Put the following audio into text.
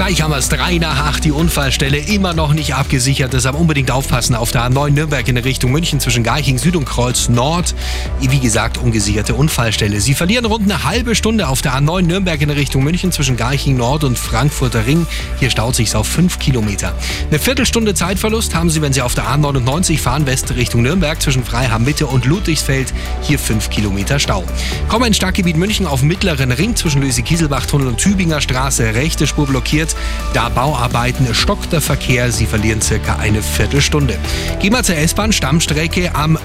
Gleich haben wir es 3 nach 8, die Unfallstelle immer noch nicht abgesichert. Deshalb unbedingt aufpassen auf der A9 Nürnberg in Richtung München zwischen Garching Süd und Kreuz Nord. Wie gesagt, ungesicherte Unfallstelle. Sie verlieren rund eine halbe Stunde auf der A9 Nürnberg in Richtung München zwischen Garching Nord und Frankfurter Ring. Hier staut sich auf 5 Kilometer. Eine Viertelstunde Zeitverlust haben Sie, wenn Sie auf der A99 fahren, West Richtung Nürnberg zwischen Freiham Mitte und Ludwigsfeld. Hier 5 Kilometer Stau. Kommen ins Stadtgebiet München auf mittleren Ring zwischen Löse-Kieselbach-Tunnel und Tübinger Straße. Rechte Spur blockiert. Da Bauarbeiten stockt der Verkehr. Sie verlieren circa eine Viertelstunde. Gehen wir zur S-Bahn Stammstrecke am